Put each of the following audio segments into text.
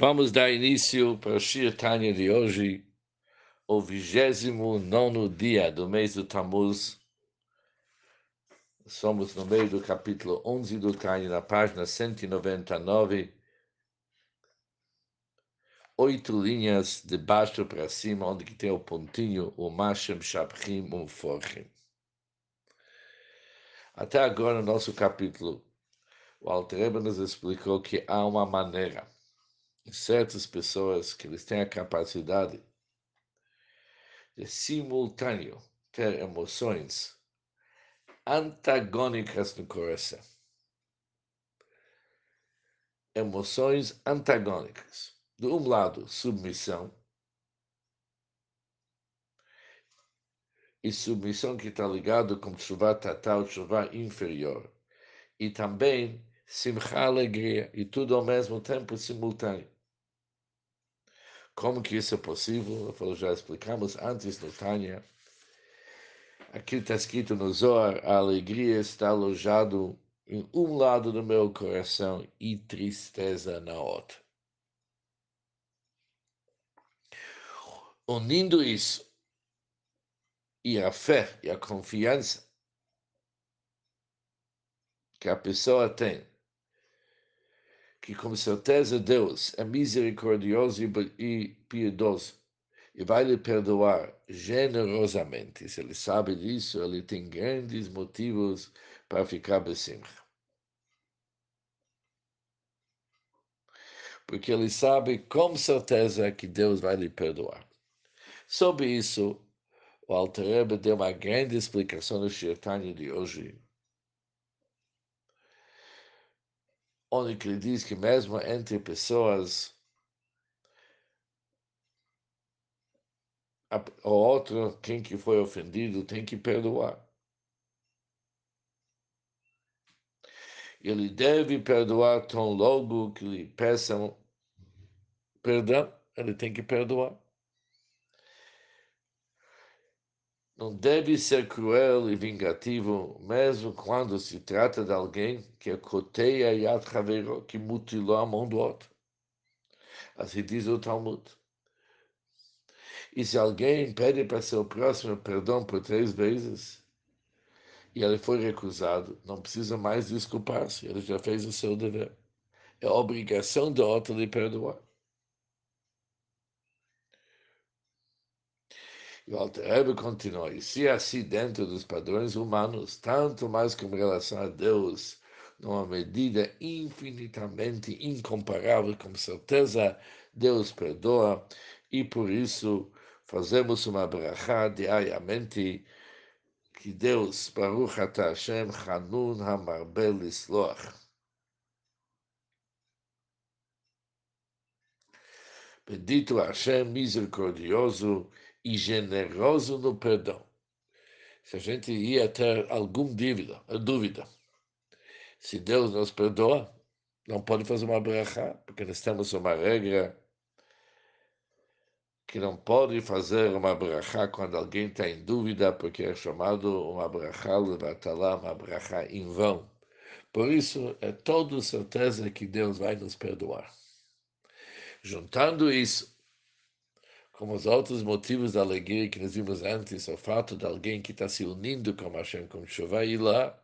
Vamos dar início para o Shir Tanya de hoje, o 29 dia do mês do Tammuz. Somos no meio do capítulo 11 do Tanya, na página 199. Oito linhas de baixo para cima, onde que tem o pontinho, o Mashem, Shabchim, o Forchim. Até agora, no nosso capítulo, o Altreba nos explicou que há uma maneira certas pessoas que eles têm a capacidade de simultâneo ter emoções antagônicas no coração. Emoções antagônicas. De um lado, submissão. E submissão que está ligado com chuva tatal, chuva inferior. E também simcha, alegria. E tudo ao mesmo tempo simultâneo. Como que isso é possível? Já explicamos antes no Tânia. Aqui está escrito no Zohar, a alegria está alojado em um lado do meu coração e tristeza na outra. Unindo isso e a fé e a confiança que a pessoa tem que com certeza Deus é misericordioso e piedoso e vai lhe perdoar generosamente. Se ele sabe disso, ele tem grandes motivos para ficar besimcha. Porque ele sabe com certeza que Deus vai lhe perdoar. Sobre isso, o Alter deu uma grande explicação no Shirtanya de hoje, onde ele diz que mesmo entre pessoas, o outro, quem que foi ofendido, tem que perdoar. Ele deve perdoar tão logo que lhe peçam perdão, ele tem que perdoar. Não deve ser cruel e vingativo, mesmo quando se trata de alguém que coteia Yad Havero, que mutilou a mão do outro. Assim diz o Talmud. E se alguém pede para seu próximo perdão por três vezes, e ele foi recusado, não precisa mais desculpar-se, ele já fez o seu dever. É obrigação do outro lhe perdoar. E o Alter continua, e se assim dentro dos padrões humanos, tanto mais com relação a Deus, numa medida infinitamente incomparável, com certeza Deus perdoa, e por isso fazemos uma brachá diariamente, que Deus, Baruch Ata Hashem, Hanun HaMarbel Isloach. Bendito Hashem, misericordioso, e generoso no perdão. Se a gente ia ter alguma dúvida, dúvida, se Deus nos perdoa, não pode fazer uma brachá, porque nós temos uma regra que não pode fazer uma brachá quando alguém está em dúvida, porque é chamado uma brachá levatalá, uma brachá em vão. Por isso, é toda certeza que Deus vai nos perdoar. Juntando isso como os outros motivos da alegria que nós vimos antes, o fato de alguém que está se unindo com Hashem, com chuva e lá,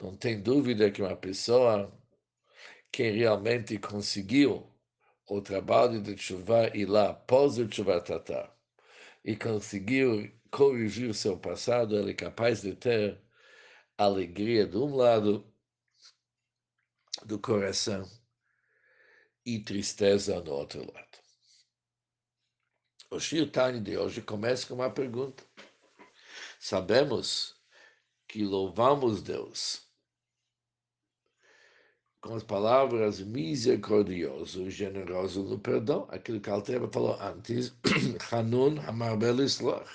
não tem dúvida que uma pessoa que realmente conseguiu o trabalho de chuva e lá após o chuva tatá e conseguiu corrigir seu passado, ele é capaz de ter alegria de um lado do coração e tristeza no outro lado. O Shir Tani de hoje começa com uma pergunta. Sabemos que louvamos Deus com as palavras misericordioso e generoso no perdão, aquilo que Altera falou antes, Hanun Hamarbel Islach,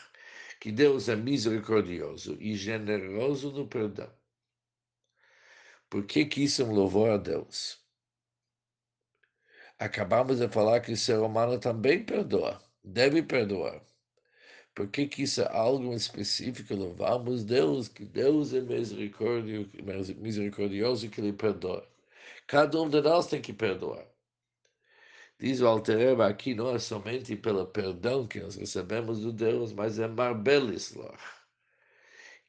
que Deus é misericordioso e generoso no perdão. Por que, que isso é um louvor a Deus? Acabamos de falar que o ser humano também perdoa deve perdoar. Por que, que isso é algo específico? Louvamos Deus, que Deus é misericordioso e que Ele perdoa. Cada um de nós tem que perdoar. Diz o Altereba aqui, não é somente pelo perdão que nós recebemos do Deus, mas é marbelisloch.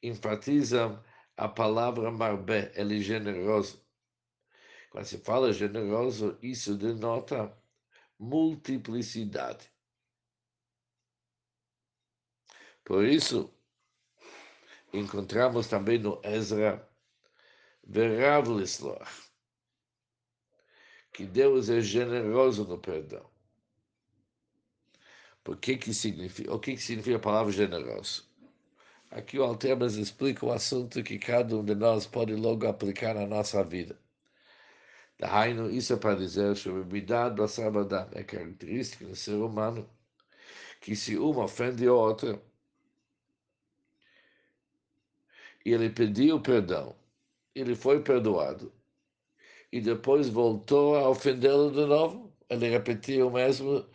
Enfatiza a palavra marbe, ele é generoso. Quando se fala generoso, isso denota multiplicidade. Por isso, encontramos também no Ezra Veravlisloch, que Deus é generoso no perdão. Por que que significa, o que, que significa a palavra generoso? Aqui o Altermas explica o assunto que cada um de nós pode logo aplicar na nossa vida. Dahainu, isso é para dizer Basabadam, é característica do ser humano, que se uma ofende a outra, e ele pediu perdão, ele foi perdoado, e depois voltou a ofendê-lo de novo, ele repetiu o mesmo,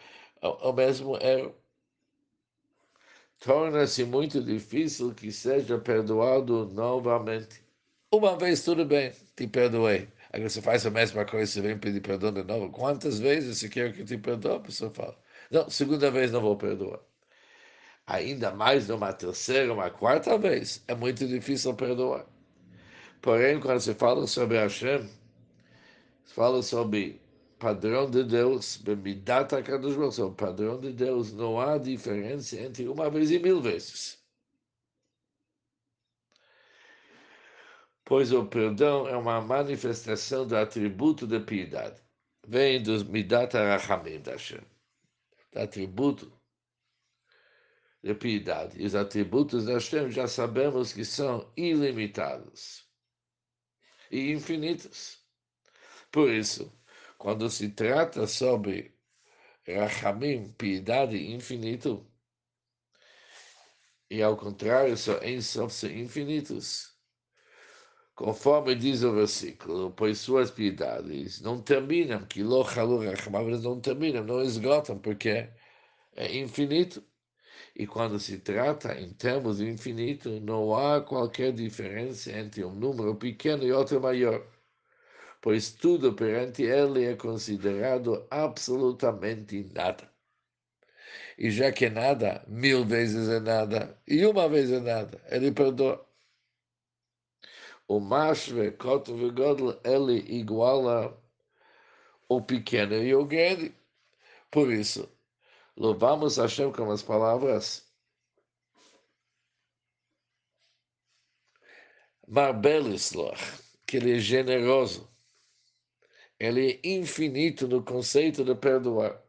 o mesmo erro. Torna-se muito difícil que seja perdoado novamente. Uma vez tudo bem, te perdoei. Agora você faz a mesma coisa, você vem pedir perdão de novo. Quantas vezes você quer que te perdoe? A pessoa fala, não, segunda vez não vou perdoar. Ainda mais numa terceira, uma quarta vez, é muito difícil perdoar. Porém, quando se fala sobre Hashem, se fala sobre padrão de Deus, Bemidata o padrão de Deus, não há diferença entre uma vez e mil vezes. Pois o perdão é uma manifestação do atributo da piedade. Vem dos Midata Rachamim da Hashem. Do atributo da piedade. E os atributos da Hashem já sabemos que são ilimitados e infinitos. Por isso, quando se trata sobre Rachamim, piedade infinito, e ao contrário, são em são infinitos. Conforme diz o versículo, pois suas piedades não terminam, que eles não terminam, não esgotam, porque é infinito. E quando se trata em termos de infinito, não há qualquer diferença entre um número pequeno e outro maior, pois tudo perante ele é considerado absolutamente nada. E já que nada, mil vezes é nada, e uma vez é nada, ele perdoa. O mashve, koto vegodl, ele iguala o pequeno e o grande. Por isso, louvamos Hashem com as palavras Marbelisloch, que ele é generoso. Ele é infinito no conceito de perdoar.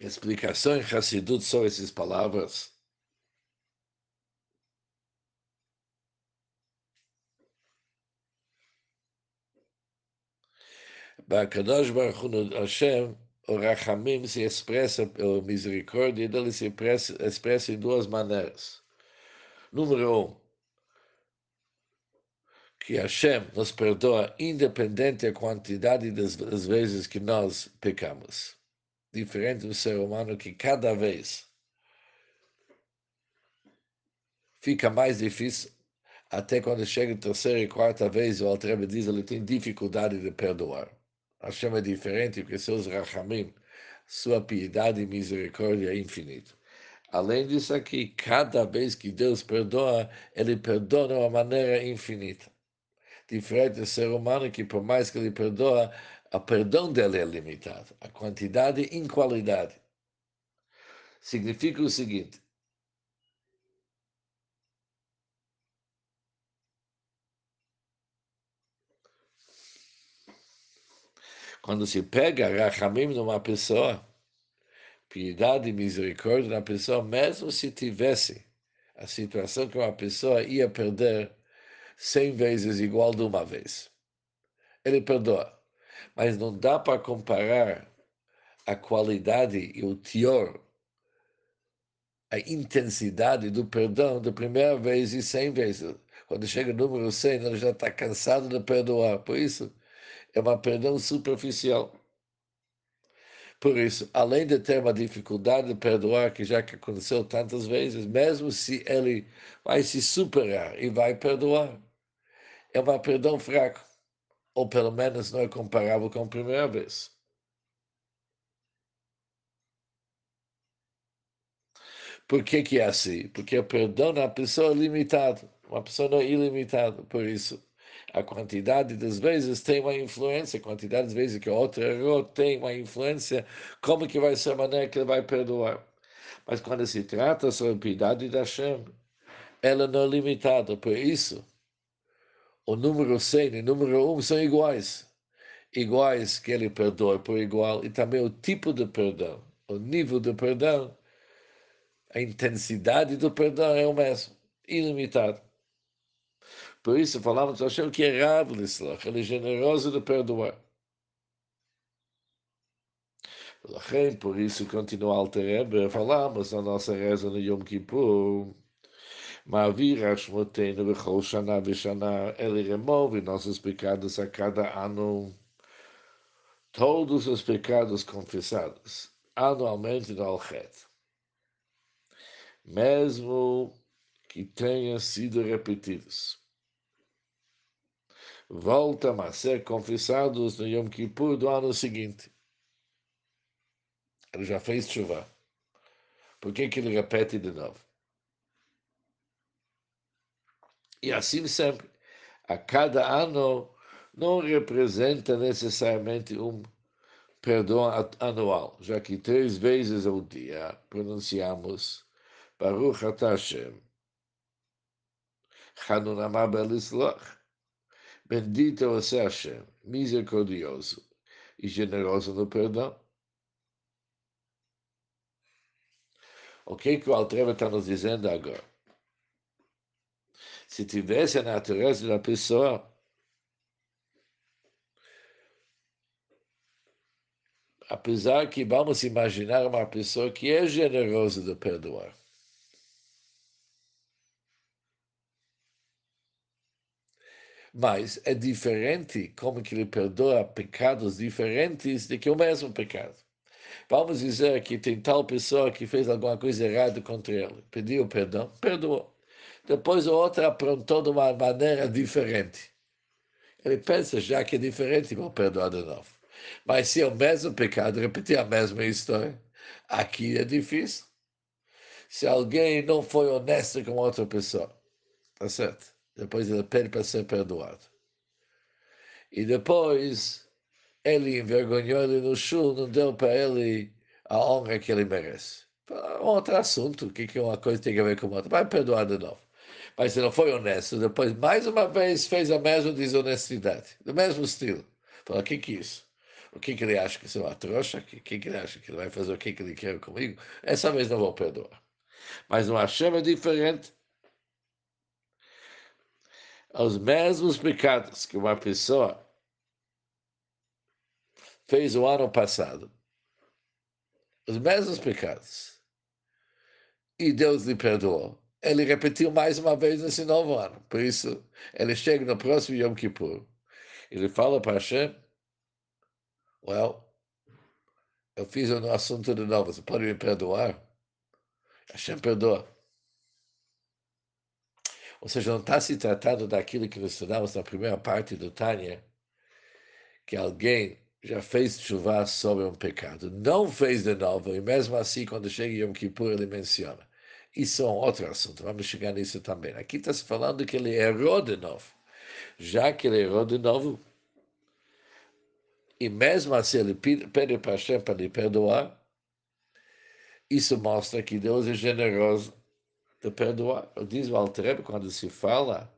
explicação em Hassidut sobre essas palavras. Bakadosh Baruch Hashem, o Rachamim se expressa, a misericórdia dele se expressa, expressa em duas maneiras. Número um, que Hashem nos perdoa independente da quantidade das, das vezes que nós pecamos diferente do ser humano que cada vez fica mais difícil, até quando chega a terceira e quarta vez, o Altrebe diz ele tem dificuldade de perdoar. Hashem é diferente porque seus rachamim, sua piedade e misericórdia é infinito. Além disso aqui, cada vez que Deus perdoa, ele perdoa de uma maneira infinita. Diferente do ser humano que por mais que ele perdoa, o perdão dele é limitado, a quantidade em qualidade. Significa o seguinte: quando se pega rachamim numa pessoa, piedade e misericórdia na pessoa, mesmo se tivesse a situação que uma pessoa ia perder cem vezes igual de uma vez, ele perdoa mas não dá para comparar a qualidade e o teor, a intensidade do perdão da primeira vez e cem vezes. Quando chega o número 100, ele já está cansado de perdoar. Por isso, é uma perdão superficial. Por isso, além de ter uma dificuldade de perdoar, que já aconteceu tantas vezes, mesmo se ele vai se superar e vai perdoar, é um perdão fraco, ou pelo menos não é comparável com a primeira vez. Por que, que é assim? Porque o perdão na pessoa é limitado, uma pessoa não é ilimitada, por isso a quantidade das vezes tem uma influência, a quantidade das vezes que o outro errou tem uma influência, como que vai ser a maneira que ele vai perdoar. Mas quando se trata sobre a piedade da Hashem, ela não é limitada, por isso o número 100 e o número 1 são iguais. Iguais que ele perdoa por igual, e também o tipo de perdão, o nível de perdão, a intensidade do perdão é o mesmo, ilimitado. Por isso falamos a Hashem que é Rav Lislach, ele é generoso de perdoar. Por isso continua Altereber, falamos na nossa reza no Yom Kippur. Mavir Hashmotenu Bechol Shana Veshana, ele remove nossos pecados a cada ano. Todos os pecados confessados, anualmente no Alchet. Mesmo que tenham sido repetidos. Voltam a ser confessados no Yom Kippur do ano seguinte. Ele já fez chuva. Por que, que ele repete de novo? E assim sempre, a cada ano não representa necessariamente um perdão anual, já que três vezes ao dia pronunciamos Baruch Hashem, Hanun Amar Belisloch, Bendito você Hashem, misericordioso e generoso no perdão. O que, que o Altreva está nos dizendo agora? se tivesse a natureza da pessoa, apesar que vamos imaginar uma pessoa que é generosa de perdoar. Mas é diferente como que ele perdoa pecados diferentes de que o mesmo pecado. Vamos dizer que tem tal pessoa que fez alguma coisa errada contra ele, pediu perdão, perdoou depois o outro aprontou de uma maneira diferente. Ele pensa, já que é diferente, vou perdoar de novo. Mas se é o mesmo pecado, repetir a mesma história, aqui é difícil. Se alguém não foi honesto com outra pessoa, tá certo? Depois ele pede para ser perdoado. E depois ele envergonhou ele no chão, não deu para ele a honra que ele merece. Outro assunto, o que, que uma coisa tem a ver com outra? Vai perdoar de novo mas se não foi honesto, depois mais uma vez fez a mesma desonestidade, do mesmo estilo. Falou, o que que é isso? O que que ele acha que sou uma trouxa? O que, que, ele acha que ele vai fazer o que que ele quer comigo? Essa vez não vou perdoar. Mas no Hashem é diferente. Os mesmos pecados que uma pessoa fez o ano passado, os mesmos pecados, e Deus lhe perdoou ele repetiu mais uma vez nesse novo ano. Por isso, ele chega no próximo Yom Kippur. Ele fala para Hashem, well, eu fiz um assunto de novo, você pode me perdoar? Hashem perdoa. Ou seja, não está se tratando daquilo que nós estudamos na primeira parte do Tânia, que alguém já fez chuva sobre um pecado, não fez de novo, e mesmo assim, quando chega Yom Kippur, ele menciona. Isso é um outro assunto, vamos chegar nisso também. Aqui está se falando que ele errou de novo. Já que ele errou de novo, e mesmo assim ele pede para Hashem para lhe perdoar, isso mostra que Deus é generoso de perdoar. Diz o Altrebe, quando se fala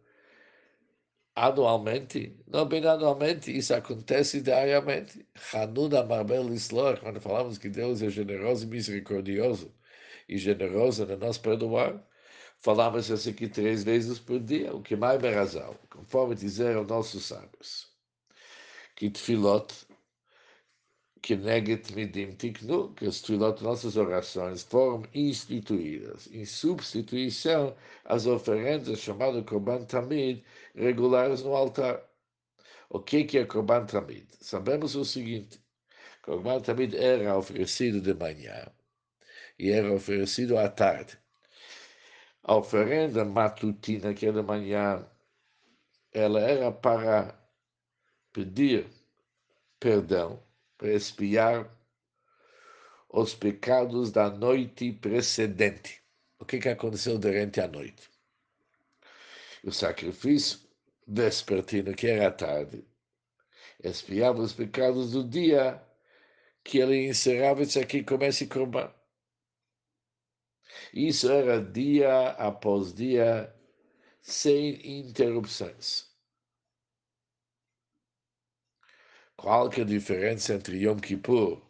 anualmente, não bem anualmente, isso acontece diariamente. Hanuda Marbel Islor, quando falamos que Deus é generoso e misericordioso, e generosa na nossa perdoar, falamos isso aqui três vezes por dia, o que mais é razão, conforme dizeram nossos sábios. Que tefilot, que neget midim tiknu, que as nossas orações, foram instituídas em substituição às oferendas chamadas Korban Tamid, regulares no altar. O que, que é Korban Tamid? Sabemos o seguinte, Korban Tamid era oferecido de manhã, e era oferecido à tarde. A oferenda matutina, que é de manhã, ela era para pedir perdão, para espiar os pecados da noite precedente. O que, que aconteceu durante a noite? O sacrifício vespertino, que era tarde, espiava os pecados do dia que ele encerrava isso aqui começa a corban. Isso era dia após dia, sem interrupções. Qual que é a diferença entre Yom Kippur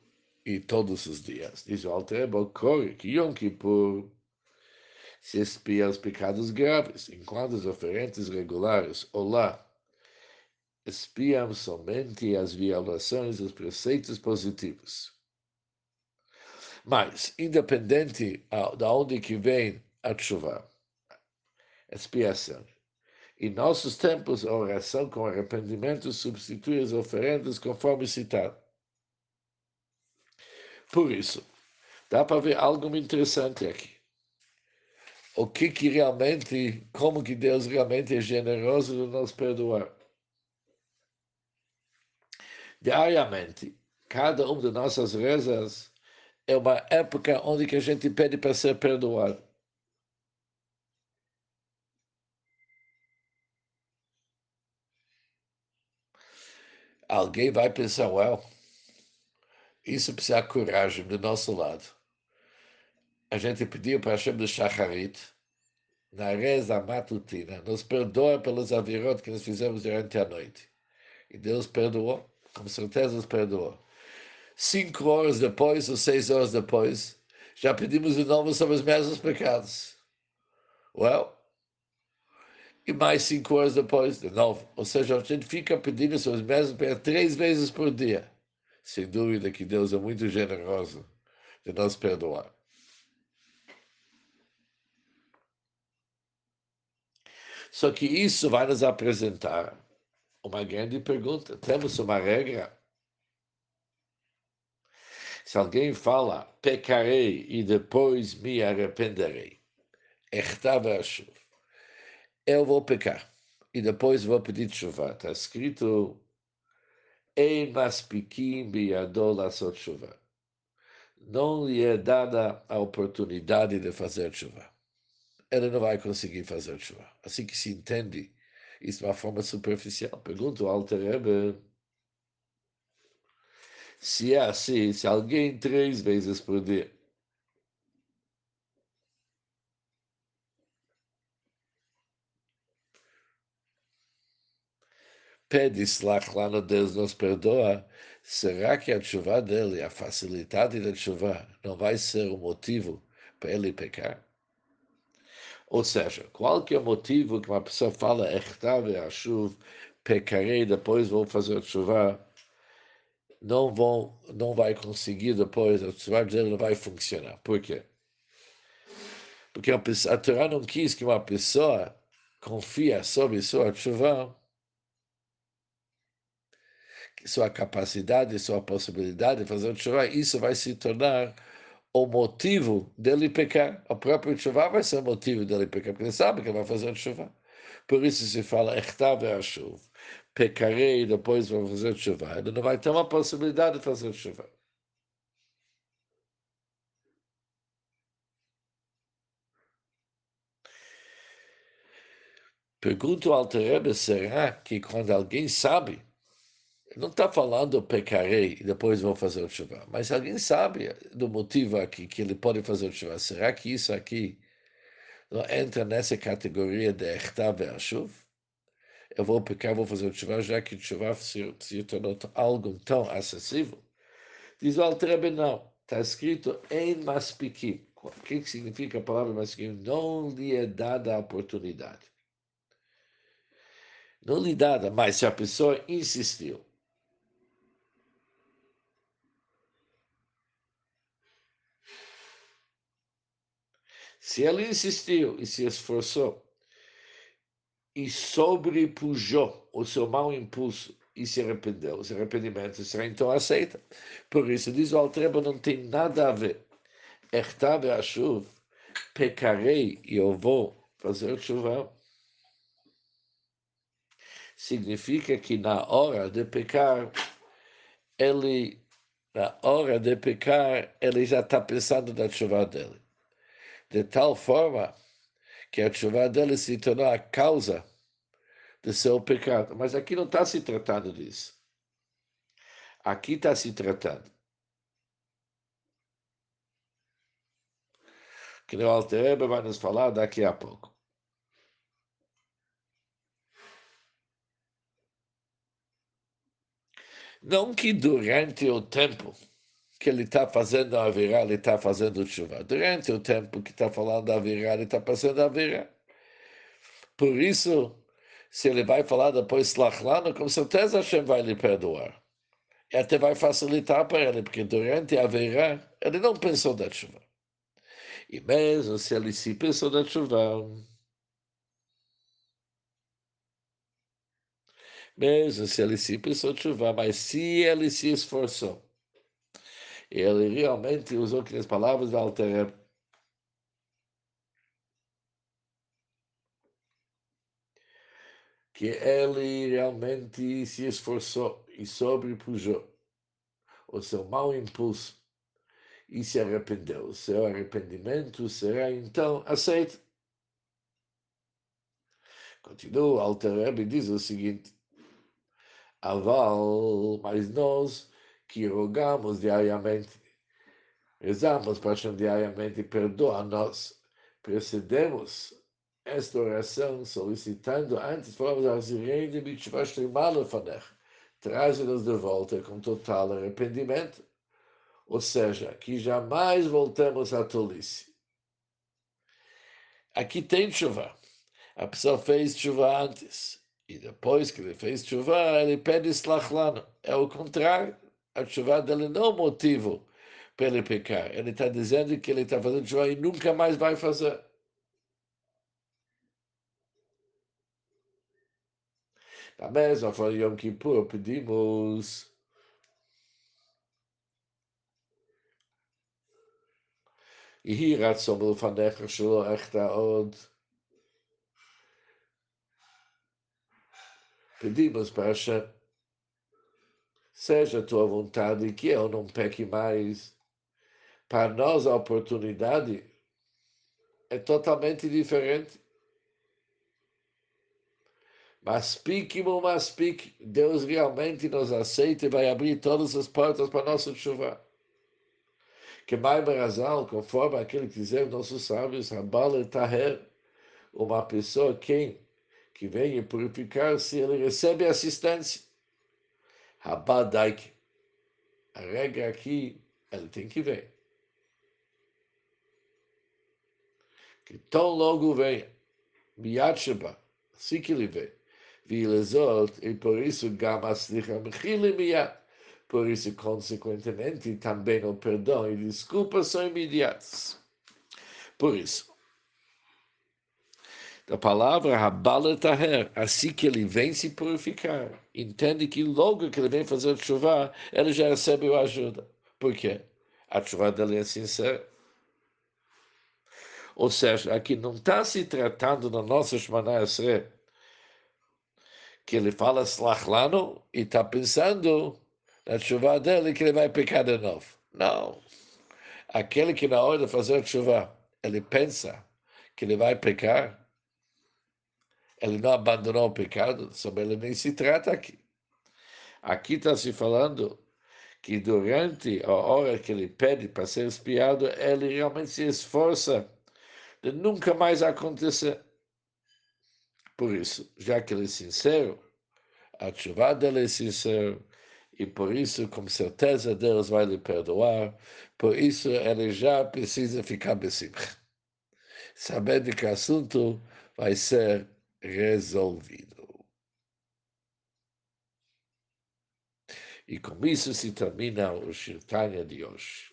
e todos os dias? Diz o Altreba, ocorre que Yom Kippur se espia os pecados graves, enquanto os oferentes regulares, olá, espiam somente as violações dos preceitos positivos. Mas, independente de onde que vem a chuva, expiação, em nossos tempos, a oração com arrependimento substitui as oferendas conforme citado. Por isso, dá para ver algo interessante aqui. O que, que realmente, como que Deus realmente é generoso de nos perdoar. Diariamente, cada uma de nossas rezas é uma época onde que a gente pede para ser perdoado. Alguém vai pensar, well, isso precisa de coragem do nosso lado. A gente pediu para Hashem de Shacharit, na reza matutina, nos perdoa pelos avirot que nós fizemos durante a noite. E Deus perdoou, com certeza nos perdoou. Cinco horas depois, ou seis horas depois, já pedimos de novo sobre os mesmos pecados. Well, e mais cinco horas depois, de novo. Ou seja, a gente fica pedindo seus mesmos três vezes por dia. Sem dúvida que Deus é muito generoso de nos perdoar. Só que isso vai nos apresentar uma grande pergunta. Temos uma regra. Se alguém fala, pecarei e depois me arrependerei. Ertava a chuva eu vou pecar e depois vou pedir chuva. Está escrito Ein maspikim biyadol lasot chuva. Não lhe é dada a oportunidade de fazer chuva. Ele não vai conseguir fazer chuva. Assim que se entende isso de uma forma superficial. Pergunto ao Alter Rebbe, se é assim, se alguém três vezes por dia pede slach lá Deus nos perdoa, será que a chuva dele, a facilidade da chuva, não vai ser o motivo para ele pecar? Ou seja, qualquer motivo que uma pessoa fala, Echtave a chuva, pecarei, depois vou fazer chuva, não, vão, não vai conseguir depois, a chuva dele não vai funcionar. Por quê? Porque a, pessoa, a Torá não quis que uma pessoa confia sobre sua chuva sua capacidade, sua possibilidade de fazer chuva, isso vai se tornar o motivo dele pecar. O próprio chuva vai ser o motivo dele pecar, porque ele sabe que vai fazer chuva. Por isso se fala, a chuva. Pecarei e depois vou fazer chuva. Ele não vai ter uma possibilidade de fazer chuva. Pergunto ao Terebe, será que quando alguém sabe não está falando pecarei e depois vou fazer o chuva. Mas alguém sabe do motivo aqui que ele pode fazer o chuva. Será que isso aqui não entra nessa categoria de Echtav Ashuv? Eu vou pecar, vou fazer o chuva, já que o chuva se, se tornou algo tão acessível. Diz o Altrebe, não. Está escrito em maspikim. O que significa a palavra maspikim? Não lhe é dada a oportunidade. Não lhe dada, mas se a pessoa insistiu, Se ele insistiu e se esforçou e sobrepujou o seu mau impulso e se arrependeu, o arrependimento será então aceita. Por isso, diz o Altreba, não tem nada a ver. Ertabe a chuva, pecarei e eu vou fazer chuva. significa que na hora de pecar, ele, na hora de pecar, ele já está pensando na chuva dele. De tal forma que a chuva dele se tornou a causa do seu pecado. Mas aqui não está se tratando disso. Aqui está se tratando. Que o Alter vai nos falar daqui a pouco. Não que durante o tempo que ele está fazendo a virar, ele está fazendo chuva. Durante o tempo que está falando a virar, ele está fazendo a virar. Por isso, se ele vai falar depois Slachlano, com certeza Hashem vai lhe perdoar. E até vai facilitar para ele, porque durante a virar, ele não pensou da chuva. E mesmo se ele se pensou da chuva, mesmo se ele se pensou chuva, mas se ele se esforçou, ele realmente usou aquelas palavras da Alter que ele realmente se esforçou e sobrepujou o seu mau impulso e se arrependeu. O seu arrependimento será então aceito. Continua, Alter Rebbe diz o seguinte, Aval, mas nós que rogamos diariamente, rezamos para diariamente, perdoa-nos, precedemos esta oração solicitando, antes falamos, Azirei de Mitzvah Shlimala Fanech, traze-nos de volta com total arrependimento, ou seja, que jamais voltemos à tolice. Aqui tem chuva. A pessoa fez chuva antes. E depois que ele fez chuva, ele pede slachlano. É o contrário A chuva dele não é o motivo para ele pecar. Ele está dizendo que ele está fazendo chuva e nunca mais vai fazer. Da mesma forma, Yom Kippur, pedimos יהי רצון מלפניך שלא אחטא עוד. Pedimos para Hashem, seja a tua vontade que eu não peque mais. Para nós a oportunidade é totalmente diferente. Mas pique, mas pique, Deus realmente nos aceita e vai abrir todas as portas para nossa chuva que mais razão, conforme aquele que dizer nossos sábios, Rabal Taher, uma pessoa quem que vem purificar-se, ele recebe assistência. Rabadaik. A regra aqui, ele tem que ver. Que tão logo venha, Miyatsheba, assim que ele vem, Vilezot, e por isso Gama Slicha Mechile Miyat. Por isso, consequentemente, também o perdão e desculpa são imediatos. Por isso, a palavra Taher, assim que ele vem se purificar, entende que logo que ele vem fazer chuva, ele já recebe a ajuda. Por quê? A chuva dele é sincera. Ou seja, aqui não está se tratando da nossa Shemana que ele fala Slachlano e está pensando na chuva dele que ele vai pecar de novo. Não. Aquele que na hora de fazer chuva, ele pensa que ele vai pecar, ele não abandonou o pecado, sobre ele nem se trata aqui. Aqui está se falando que durante a hora que ele pede para ser espiado, ele realmente se esforça de nunca mais acontecer. Por isso, já que ele é sincero, a chuva dele é sincero, e por isso, com certeza, Deus vai lhe perdoar. Por isso, ele já precisa ficar besimcha, sabendo que o assunto vai ser resolvido. E com isso se termina o Shirtanya de hoje.